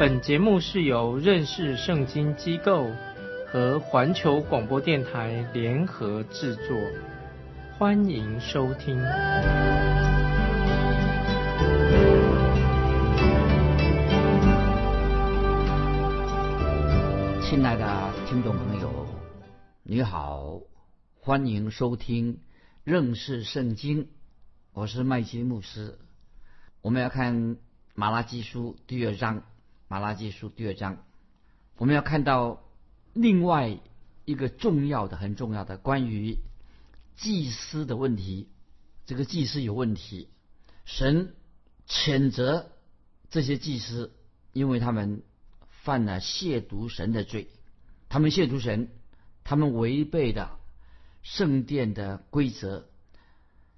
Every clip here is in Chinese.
本节目是由认识圣经机构和环球广播电台联合制作，欢迎收听。亲爱的听众朋友，你好，欢迎收听认识圣经。我是麦基牧师。我们要看马拉基书第二章。马拉基书第二章，我们要看到另外一个重要的、很重要的关于祭司的问题。这个祭司有问题，神谴责这些祭司，因为他们犯了亵渎神的罪。他们亵渎神，他们违背的圣殿的规则。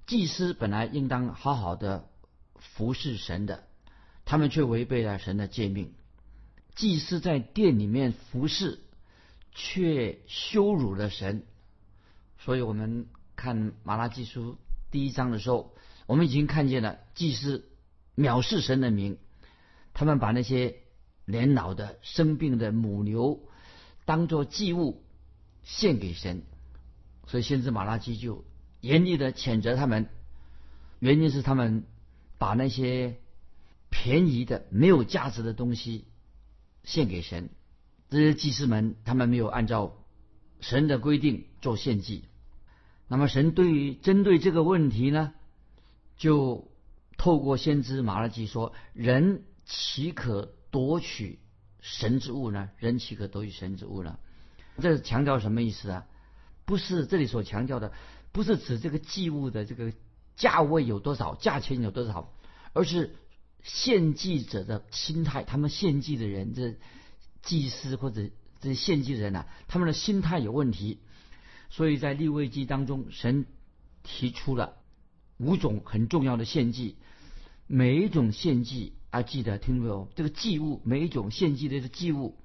祭司本来应当好好的服侍神的，他们却违背了神的诫命。祭司在殿里面服侍，却羞辱了神。所以我们看马拉基书第一章的时候，我们已经看见了祭司藐视神的名。他们把那些年老的、生病的母牛当做祭物献给神。所以先知马拉基就严厉的谴责他们，原因是他们把那些便宜的、没有价值的东西。献给神，这些祭司们他们没有按照神的规定做献祭。那么神对于针对这个问题呢，就透过先知马拉基说：“人岂可夺取神之物呢？人岂可夺取神之物呢？”这是强调什么意思啊？不是这里所强调的，不是指这个祭物的这个价位有多少，价钱有多少，而是。献祭者的心态，他们献祭的人，这祭司或者这献祭人呐，他们的心态有问题。所以在立位记当中，神提出了五种很重要的献祭，每一种献祭啊，记得听没有？这个祭物，每一种献祭的这个祭物，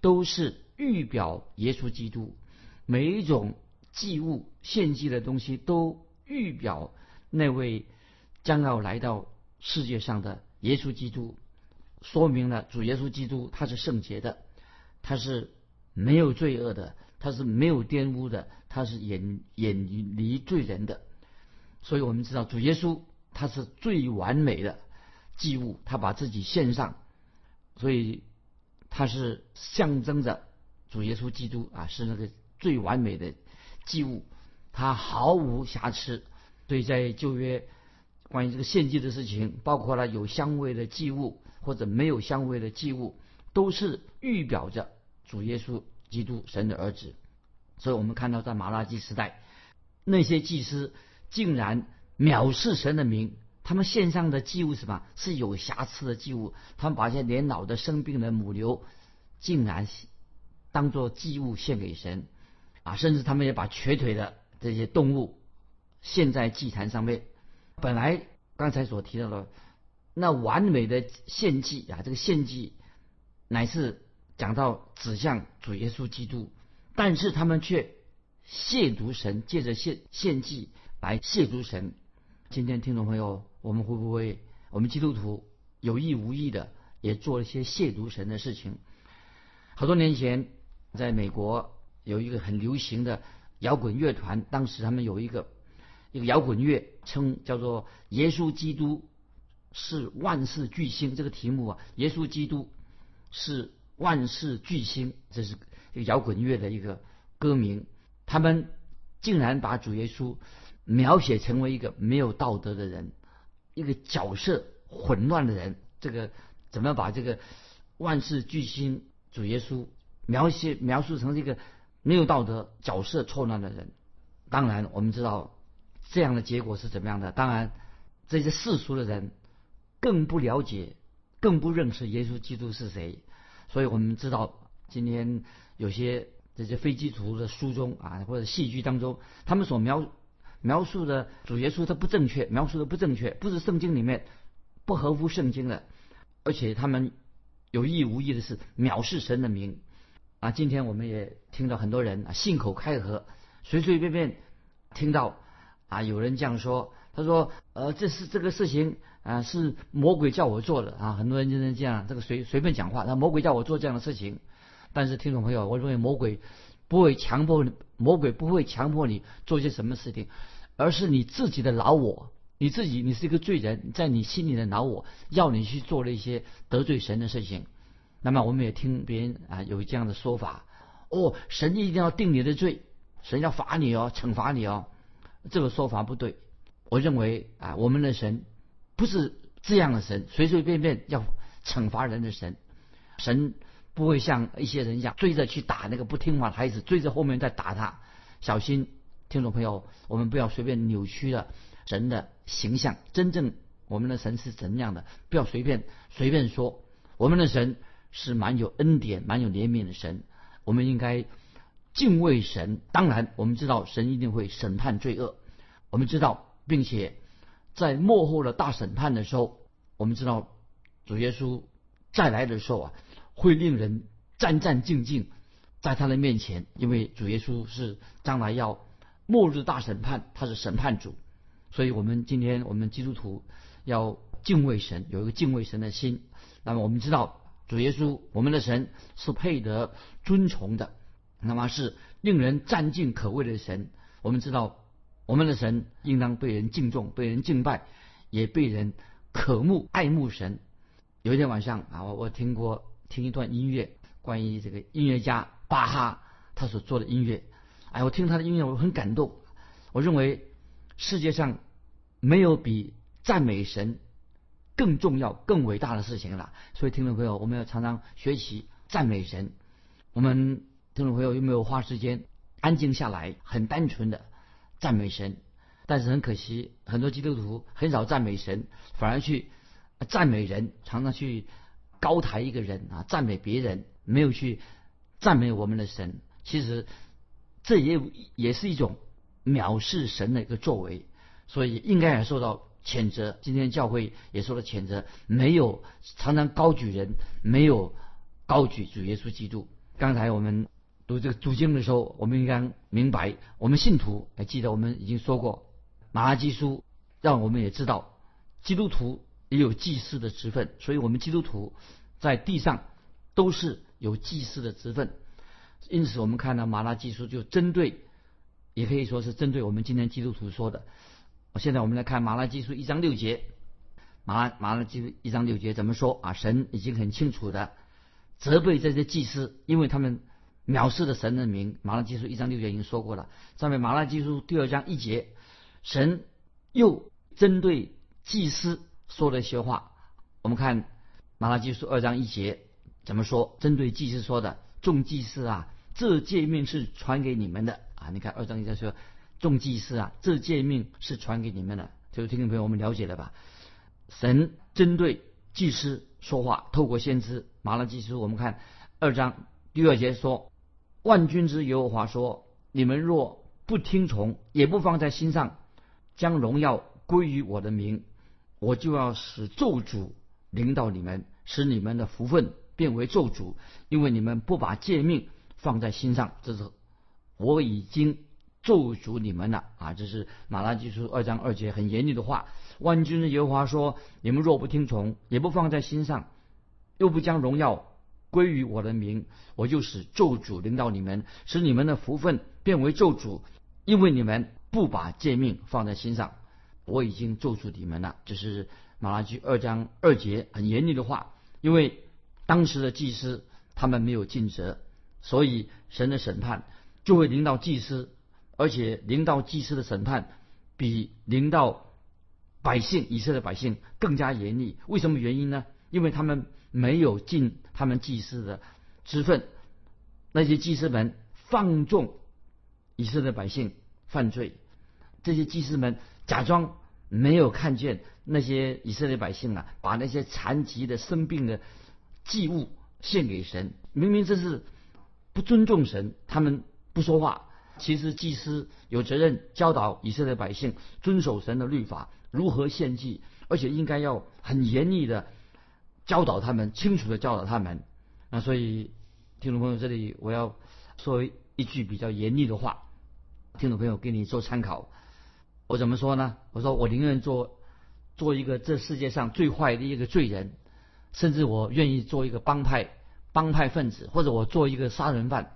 都是预表耶稣基督。每一种祭物献祭的东西，都预表那位将要来到世界上的。耶稣基督说明了主耶稣基督他是圣洁的，他是没有罪恶的，他是没有玷污的，他是远远离罪人的。所以我们知道主耶稣他是最完美的祭物，他把自己献上，所以他是象征着主耶稣基督啊，是那个最完美的祭物，他毫无瑕疵。所以在旧约。关于这个献祭的事情，包括了有香味的祭物或者没有香味的祭物，都是预表着主耶稣基督神的儿子。所以我们看到在马拉基时代，那些祭司竟然藐视神的名，他们献上的祭物什么是有瑕疵的祭物，他们把一些年老的生病的母牛，竟然当做祭物献给神啊，甚至他们也把瘸腿的这些动物献在祭坛上面。本来刚才所提到的那完美的献祭啊，这个献祭乃是讲到指向主耶稣基督，但是他们却亵渎神，借着献献祭来亵渎神。今天听众朋友，我们会不会我们基督徒有意无意的也做了一些亵渎神的事情？好多年前，在美国有一个很流行的摇滚乐团，当时他们有一个。一个摇滚乐称叫做“耶稣基督是万世巨星”这个题目啊，耶稣基督是万世巨星，这是一个摇滚乐的一个歌名。他们竟然把主耶稣描写成为一个没有道德的人，一个角色混乱的人。这个怎么把这个万世巨星主耶稣描写描述成这个没有道德、角色错乱的人？当然，我们知道。这样的结果是怎么样的？当然，这些世俗的人更不了解、更不认识耶稣基督是谁。所以我们知道，今天有些这些非基督徒的书中啊，或者戏剧当中，他们所描描述的主耶稣他不正确，描述的不正确，不是圣经里面不合乎圣经的，而且他们有意无意的是藐视神的名啊。今天我们也听到很多人啊信口开河，随随便便听到啊有人这样说，他说呃这是这个事情。啊，是魔鬼叫我做的啊！很多人就是这样，这个随随便讲话。那魔鬼叫我做这样的事情，但是听众朋友，我认为魔鬼不会强迫你，魔鬼不会强迫你做些什么事情，而是你自己的老我，你自己，你是一个罪人，在你心里的老我要你去做了一些得罪神的事情。那么我们也听别人啊有这样的说法，哦，神一定要定你的罪，神要罚你哦，惩罚你哦，这个说法不对。我认为啊，我们的神。不是这样的神，随随便便要惩罚人的神，神不会像一些人一样追着去打那个不听话的孩子，追着后面再打他。小心，听众朋友，我们不要随便扭曲了神的形象。真正我们的神是怎样的？不要随便随便说，我们的神是蛮有恩典、蛮有怜悯的神。我们应该敬畏神。当然，我们知道神一定会审判罪恶。我们知道，并且。在幕后的大审判的时候，我们知道主耶稣再来的时候啊，会令人战战兢兢，在他的面前，因为主耶稣是将来要末日大审判，他是审判主，所以我们今天我们基督徒要敬畏神，有一个敬畏神的心。那么我们知道主耶稣，我们的神是配得尊崇的，那么是令人赞敬可畏的神。我们知道。我们的神应当被人敬重、被人敬拜，也被人渴慕、爱慕神。有一天晚上啊，我我听过听一段音乐，关于这个音乐家巴哈他所做的音乐。哎，我听他的音乐，我很感动。我认为世界上没有比赞美神更重要、更伟大的事情了。所以，听众朋友，我们要常常学习赞美神。我们听众朋友有没有花时间安静下来，很单纯的？赞美神，但是很可惜，很多基督徒很少赞美神，反而去赞美人，常常去高抬一个人啊，赞美别人，没有去赞美我们的神。其实这也也是一种藐视神的一个作为，所以应该也受到谴责。今天教会也受到谴责，没有常常高举人，没有高举主耶稣基督。刚才我们。读这个读经的时候，我们应该明白，我们信徒还记得我们已经说过，马拉基书让我们也知道，基督徒也有祭司的职分，所以我们基督徒在地上都是有祭司的职分。因此，我们看到马拉基书就针对，也可以说是针对我们今天基督徒说的。现在我们来看马拉基书一章六节，马拉马拉基书一章六节怎么说啊？神已经很清楚的责备这些祭司，因为他们。藐视的神的名，马拉基书一章六节已经说过了。上面马拉基书第二章一节，神又针对祭司说了一些话。我们看马拉基书二章一节怎么说？针对祭司说的，众祭司啊，这诫命是传给你们的啊。你看二章一节说，众祭司啊，这诫命是传给你们的。就是听众朋友，我们了解了吧？神针对祭司说话，透过先知马拉基书，我们看二章第二节说。万军之耶和华说：“你们若不听从，也不放在心上，将荣耀归于我的名，我就要使咒诅临到你们，使你们的福分变为咒诅，因为你们不把诫命放在心上。这是我已经咒诅你们了啊！这是马拉基书二章二节很严厉的话。万军之耶和华说：你们若不听从，也不放在心上，又不将荣耀。”归于我的名，我就使咒诅临到你们，使你们的福分变为咒诅，因为你们不把诫命放在心上。我已经咒诅你们了。这是马拉基二章二节很严厉的话。因为当时的祭司他们没有尽责，所以神的审判就会临到祭司，而且临到祭司的审判比临到百姓以色列百姓更加严厉。为什么原因呢？因为他们。没有尽他们祭司的职分，那些祭司们放纵以色列百姓犯罪，这些祭司们假装没有看见那些以色列百姓啊，把那些残疾的、生病的祭物献给神。明明这是不尊重神，他们不说话。其实祭司有责任教导以色列百姓遵守神的律法，如何献祭，而且应该要很严厉的教导他们，清楚的教导他们。那所以，听众朋友，这里我要说一句比较严厉的话，听众朋友给你做参考。我怎么说呢？我说我宁愿做做一个这世界上最坏的一个罪人，甚至我愿意做一个帮派帮派分子，或者我做一个杀人犯。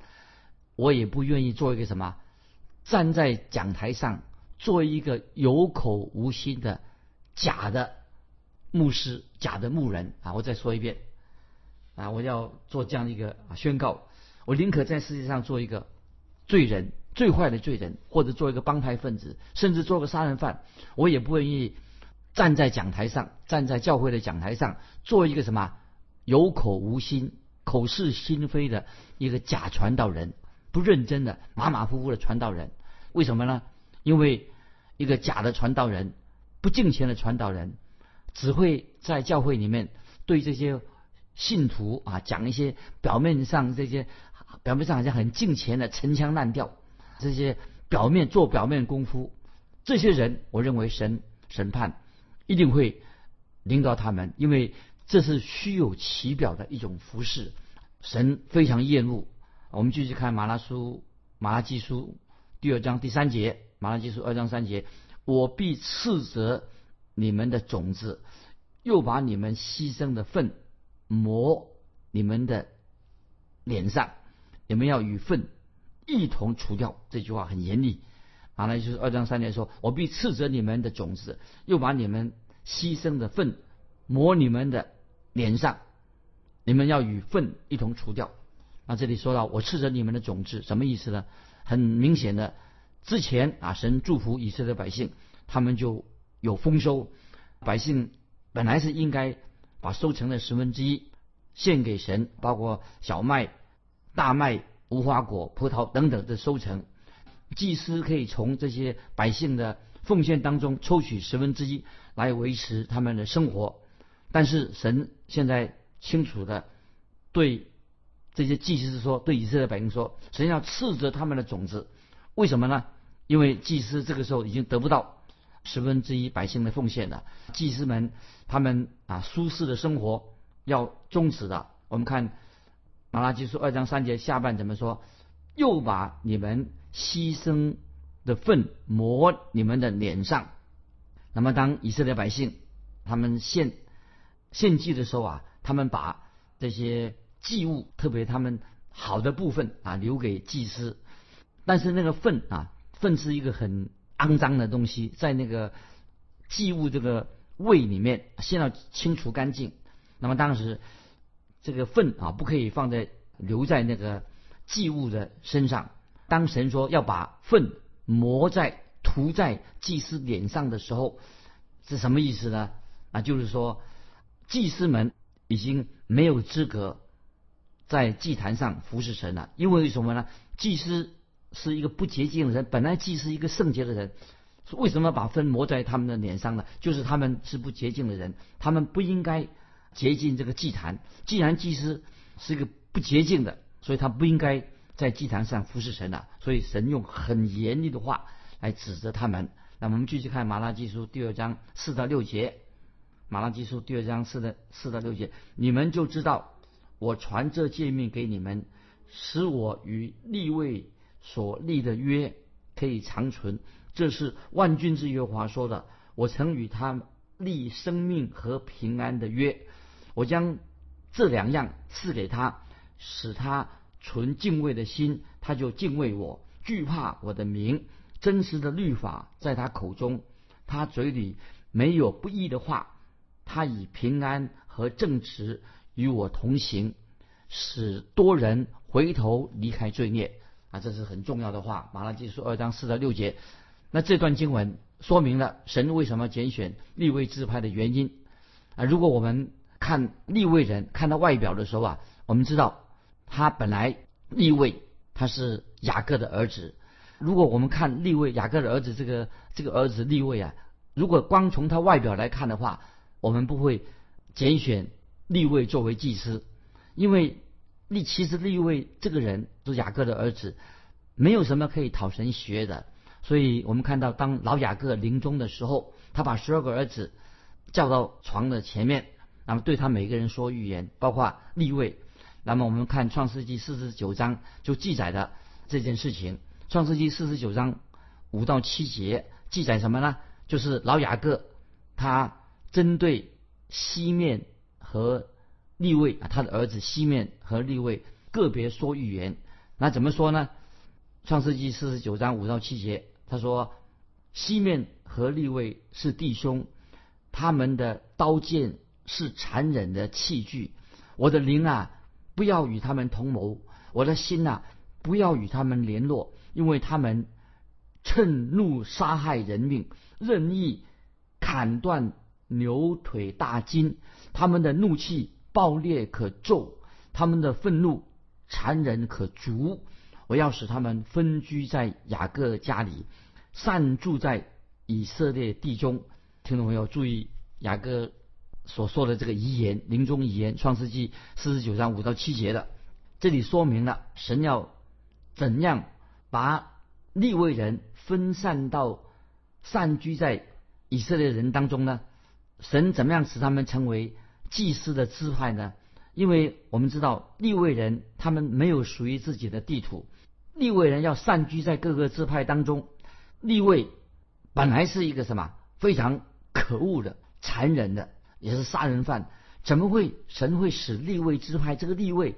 我也不愿意做一个什么，站在讲台上做一个有口无心的假的牧师、假的牧人啊！我再说一遍啊！我要做这样的一个宣告：我宁可在世界上做一个罪人、最坏的罪人，或者做一个帮派分子，甚至做个杀人犯，我也不愿意站在讲台上、站在教会的讲台上做一个什么有口无心、口是心非的一个假传道人。不认真的马马虎虎的传道人，为什么呢？因为一个假的传道人，不敬虔的传道人，只会在教会里面对这些信徒啊讲一些表面上这些表面上好像很敬虔的陈腔滥调，这些表面做表面功夫，这些人我认为神审判一定会领导他们，因为这是虚有其表的一种服饰，神非常厌恶。我们继续看马拉书马拉基书第二章第三节，马拉基书二章三节，我必斥责你们的种子，又把你们牺牲的粪抹你们的脸上，你们要与粪一同除掉。这句话很严厉。啊，那就是二章三节说，我必斥责你们的种子，又把你们牺牲的粪抹你们的脸上，你们要与粪一同除掉。那这里说到我斥责你们的种子，什么意思呢？很明显的，之前啊，神祝福以色列百姓，他们就有丰收，百姓本来是应该把收成的十分之一献给神，包括小麦、大麦、无花果、葡萄等等的收成，祭司可以从这些百姓的奉献当中抽取十分之一来维持他们的生活，但是神现在清楚的对。这些祭司说：“对以色列百姓说，神要斥责他们的种子，为什么呢？因为祭司这个时候已经得不到十分之一百姓的奉献的。祭司们他们啊，舒适的生活要终止的。我们看马拉基书二章三节下半怎么说？又把你们牺牲的粪抹你们的脸上。那么当以色列百姓他们献献祭的时候啊，他们把这些。祭物特别他们好的部分啊，留给祭司。但是那个粪啊，粪是一个很肮脏的东西，在那个祭物这个胃里面，先要清除干净。那么当时这个粪啊，不可以放在留在那个祭物的身上。当神说要把粪抹在涂在祭司脸上的时候，是什么意思呢？啊，就是说祭司们已经没有资格。在祭坛上服侍神了，因为什么呢？祭司是一个不洁净的人，本来祭司一个圣洁的人，为什么把粪抹在他们的脸上呢？就是他们是不洁净的人，他们不应该洁净这个祭坛。既然祭司是一个不洁净的，所以他不应该在祭坛上服侍神了。所以神用很严厉的话来指责他们。那我们继续看马拉基书第二章四到六节，马拉基书第二章四的四到六节，你们就知道。我传这诫命给你们，使我与立位所立的约可以长存。这是万军之耶和华说的。我曾与他立生命和平安的约，我将这两样赐给他，使他存敬畏的心，他就敬畏我，惧怕我的名。真实的律法在他口中，他嘴里没有不义的话，他以平安和正直。与我同行，使多人回头离开罪孽啊！这是很重要的话。马拉基书二章四到六节，那这段经文说明了神为什么拣选立位自派的原因啊！如果我们看立位人看到外表的时候啊，我们知道他本来立位他是雅各的儿子。如果我们看立位雅各的儿子这个这个儿子立位啊，如果光从他外表来看的话，我们不会拣选。立位作为祭司，因为利其实利位这个人就是雅各的儿子，没有什么可以讨神学的。所以我们看到，当老雅各临终的时候，他把十二个儿子叫到床的前面，那么对他每个人说预言，包括立位。那么我们看创世纪四十九章就记载的这件事情。创世纪四十九章五到七节记载什么呢？就是老雅各他针对西面和立位啊，他的儿子西面和立位个别说预言。那怎么说呢？创世纪四十九章五到七节，他说：西面和立位是弟兄，他们的刀剑是残忍的器具。我的灵啊，不要与他们同谋；我的心呐，不要与他们联络，因为他们趁怒杀害人命，任意砍断牛腿大筋。他们的怒气暴烈可咒，他们的愤怒残忍可逐。我要使他们分居在雅各家里，散住在以色列地中。听众朋友注意，雅各所说的这个遗言，临终遗言，创世纪四十九章五到七节的，这里说明了神要怎样把利未人分散到散居在以色列人当中呢？神怎么样使他们成为祭司的支派呢？因为我们知道利未人他们没有属于自己的地图。立位人要散居在各个支派当中，立位本来是一个什么非常可恶的、残忍的，也是杀人犯。怎么会神会使立位支派这个立位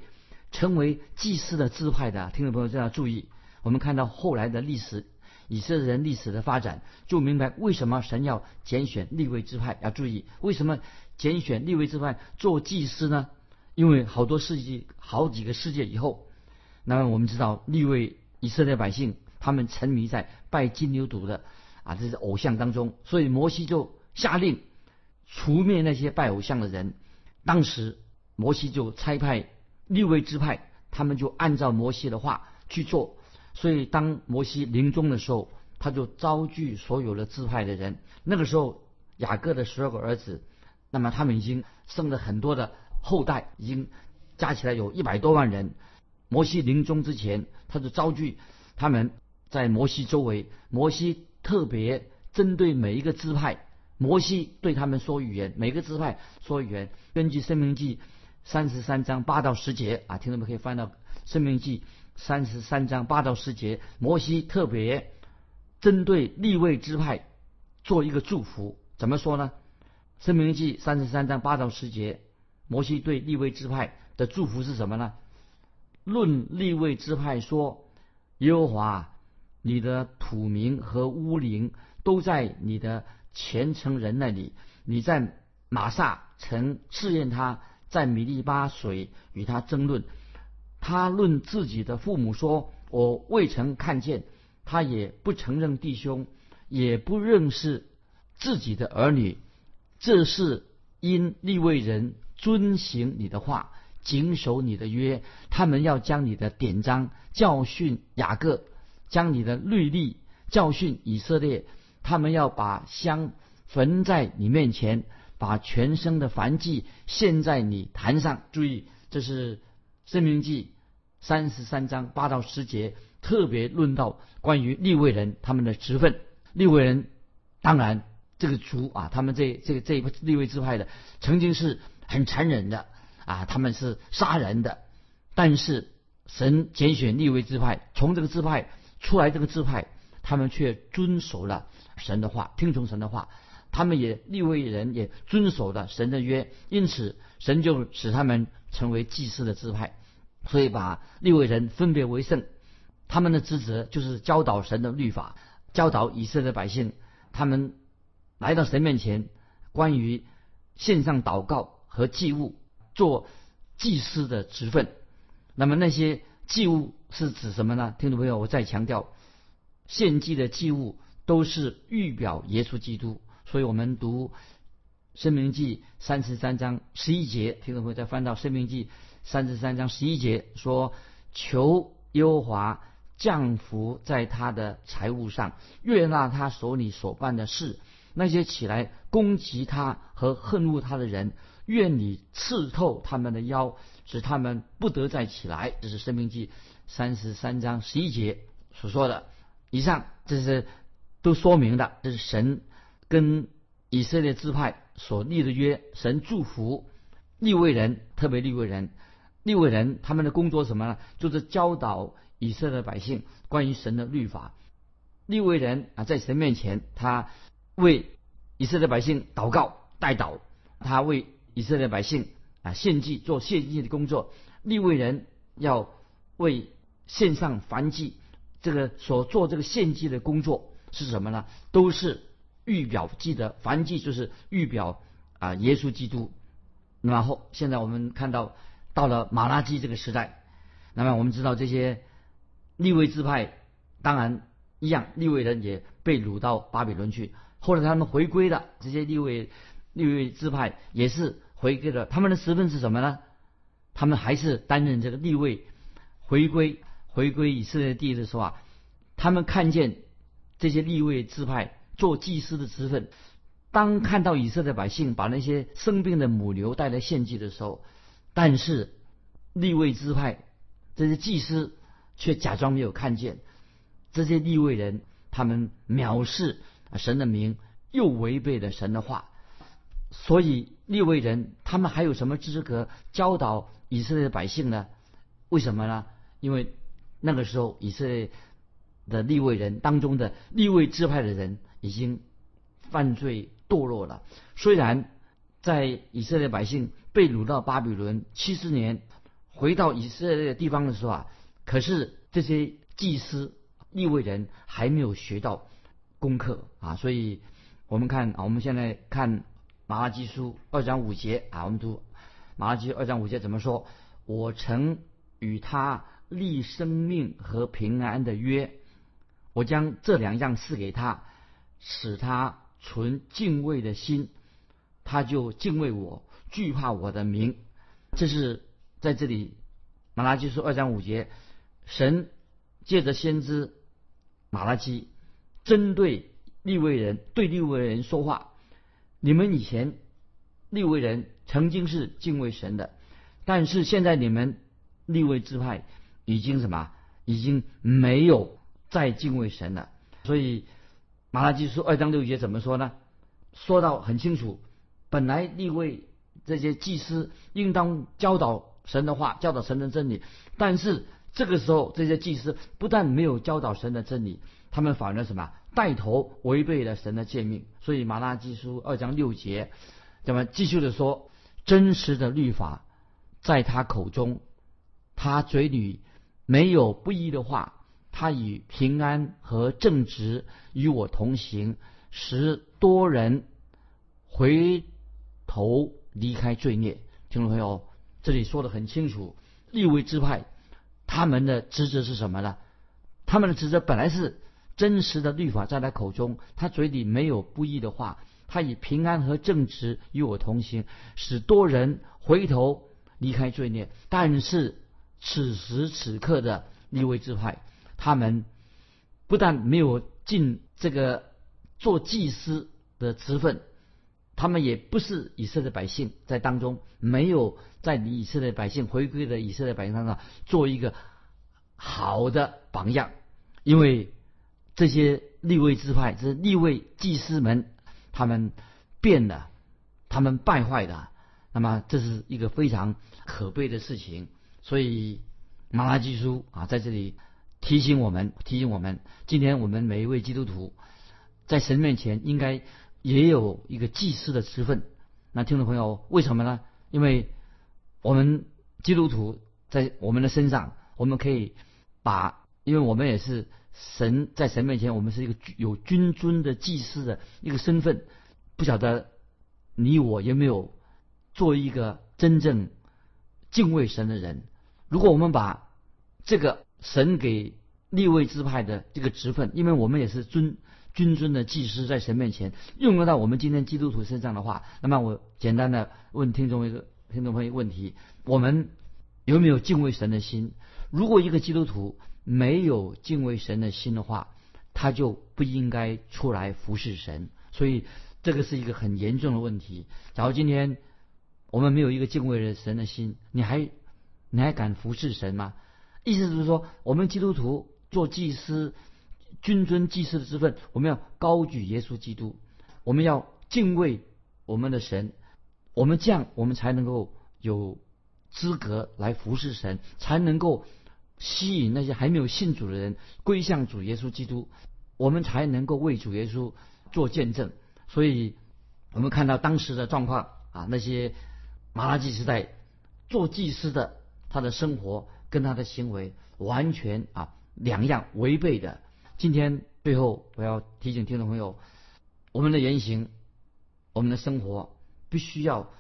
成为祭司的支派的？听众朋友要注意，我们看到后来的历史，以色列人历史的发展，就明白为什么神要拣选立位支派。要注意，为什么拣选立位支派做祭司呢？因为好多世纪、好几个世纪以后。那么我们知道，立位以色列百姓他们沉迷在拜金牛犊的啊这些偶像当中，所以摩西就下令除灭那些拜偶像的人。当时摩西就差派立位支派，他们就按照摩西的话去做。所以当摩西临终的时候，他就召聚所有的支派的人。那个时候雅各的十二个儿子，那么他们已经生了很多的后代，已经加起来有一百多万人。摩西临终之前，他就召集他们在摩西周围。摩西特别针对每一个支派，摩西对他们说语言，每个支派说语言。根据《生命记》三十三章八到十节啊，听众们可以翻到《生命记》三十三章八到十节。摩西特别针对立位支派做一个祝福，怎么说呢？《申命记》三十三章八到十节，摩西对立位支派的祝福是什么呢？论立位支派说：“耶和华，你的土名和乌灵都在你的虔诚人那里。你在马萨曾试验他，在米利巴水与他争论。他论自己的父母说：我未曾看见。他也不承认弟兄，也不认识自己的儿女。这是因立位人遵行你的话。”谨守你的约，他们要将你的典章教训雅各，将你的律例教训以色列。他们要把香焚在你面前，把全身的燔祭献在你坛上。注意，这是《生命记》三十三章八到十节，特别论到关于立位人他们的职分。立位人当然这个族啊，他们这这个这一立位支派的，曾经是很残忍的。啊，他们是杀人的，但是神拣选立位支派，从这个支派出来，这个支派他们却遵守了神的话，听从神的话，他们也立位人也遵守了神的约，因此神就使他们成为祭司的支派，所以把立位人分别为圣，他们的职责就是教导神的律法，教导以色列百姓，他们来到神面前，关于献上祷告和祭物。做祭司的职分，那么那些祭物是指什么呢？听众朋友，我再强调，献祭的祭物都是预表耶稣基督。所以我们读生命记三十三章十一节，听众朋友再翻到生命记三十三章十一节，说：“求耶和华降福在他的财物上，悦纳他手里所办的事。那些起来攻击他和恨恶他的人。”愿你刺透他们的腰，使他们不得再起来。这是《生命记》三十三章十一节所说的。以上这是都说明的，这是神跟以色列支派所立的约。神祝福立位人，特别立位人，立位人他们的工作什么呢？就是教导以色列百姓关于神的律法。立位人啊，在神面前，他为以色列百姓祷告、代祷，他为以色列百姓啊献祭、做献祭的工作。立位人要为献上燔祭。这个所做这个献祭的工作是什么呢？都是预表记得凡祭就是预表啊耶稣基督。然后现在我们看到到了马拉基这个时代，那么我们知道这些立位支派当然一样，立位人也被掳到巴比伦去。后来他们回归了，这些立位立位支派也是回归了。他们的身份是什么呢？他们还是担任这个立位回归。回归以色列地的时候啊，他们看见这些立位支派做祭司的职分，当看到以色列百姓把那些生病的母牛带来献祭的时候，但是立位支派这些祭司却假装没有看见这些立位人，他们藐视神的名，又违背了神的话，所以立位人他们还有什么资格教导以色列百姓呢？为什么呢？因为。那个时候，以色列的立位人当中的立位支派的人已经犯罪堕落了。虽然在以色列百姓被掳到巴比伦七十年，回到以色列地方的时候啊，可是这些祭司立位人还没有学到功课啊。所以，我们看啊，我们现在看马拉基书二章五节啊，我们读马拉基二章五节怎么说？我曾与他。立生命和平安的约，我将这两样赐给他，使他存敬畏的心，他就敬畏我，惧怕我的名。这是在这里，马拉基书二章五节，神借着先知马拉基，针对利未人对利未人说话。你们以前利未人曾经是敬畏神的，但是现在你们利未支派。已经什么？已经没有再敬畏神了。所以马拉基书二章六节怎么说呢？说到很清楚，本来立位这些祭司应当教导神的话，教导神的真理。但是这个时候，这些祭司不但没有教导神的真理，他们反而什么？带头违背了神的诫命。所以马拉基书二章六节怎么继续的说？真实的律法在他口中，他嘴里。没有不义的话，他以平安和正直与我同行，使多人回头离开罪孽。听众朋友，这里说的很清楚，立位之派他们的职责是什么呢？他们的职责本来是真实的律法在他口中，他嘴里没有不义的话，他以平安和正直与我同行，使多人回头离开罪孽。但是。此时此刻的立位之派，他们不但没有尽这个做祭司的职分，他们也不是以色列百姓在当中没有在以色列百姓回归的以色列百姓上做一个好的榜样，因为这些立位之派，这立位祭司们，他们变了，他们败坏的，那么这是一个非常可悲的事情。所以，马拉基书啊，在这里提醒我们，提醒我们，今天我们每一位基督徒在神面前应该也有一个祭司的职分。那听众朋友，为什么呢？因为我们基督徒在我们的身上，我们可以把，因为我们也是神在神面前，我们是一个有君尊的祭司的一个身份。不晓得你我有没有做一个真正敬畏神的人？如果我们把这个神给立位之派的这个职分，因为我们也是尊君尊的祭司，在神面前用得到我们今天基督徒身上的话，那么我简单的问听众一个听众朋友问题：我们有没有敬畏神的心？如果一个基督徒没有敬畏神的心的话，他就不应该出来服侍神。所以这个是一个很严重的问题。假如今天我们没有一个敬畏的神的心，你还你还敢服侍神吗？意思就是说，我们基督徒做祭司、君尊祭司的身份，我们要高举耶稣基督，我们要敬畏我们的神，我们这样，我们才能够有资格来服侍神，才能够吸引那些还没有信主的人归向主耶稣基督，我们才能够为主耶稣做见证。所以，我们看到当时的状况啊，那些马拉基时代做祭司的，他的生活。跟他的行为完全啊两样违背的。今天最后我要提醒听众朋友，我们的言行，我们的生活必须要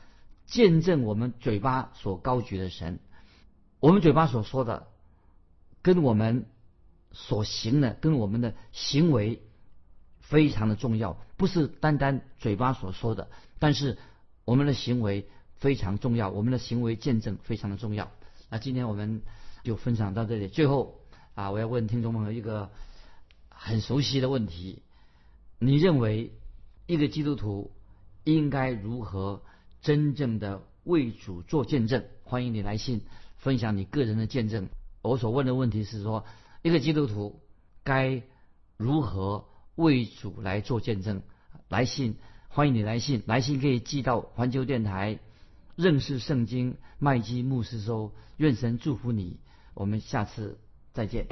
见证我们嘴巴所高举的神。我们嘴巴所说的，跟我们所行的，跟我们的行为非常的重要。不是单单嘴巴所说的，但是我们的行为非常重要。我们的行为见证非常的重要。那今天我们。就分享到这里。最后啊，我要问听众朋友一个很熟悉的问题：你认为一个基督徒应该如何真正的为主做见证？欢迎你来信分享你个人的见证。我所问的问题是说，一个基督徒该如何为主来做见证？来信，欢迎你来信，来信可以寄到环球电台认识圣经麦基牧师收。愿神祝福你。我们下次再见。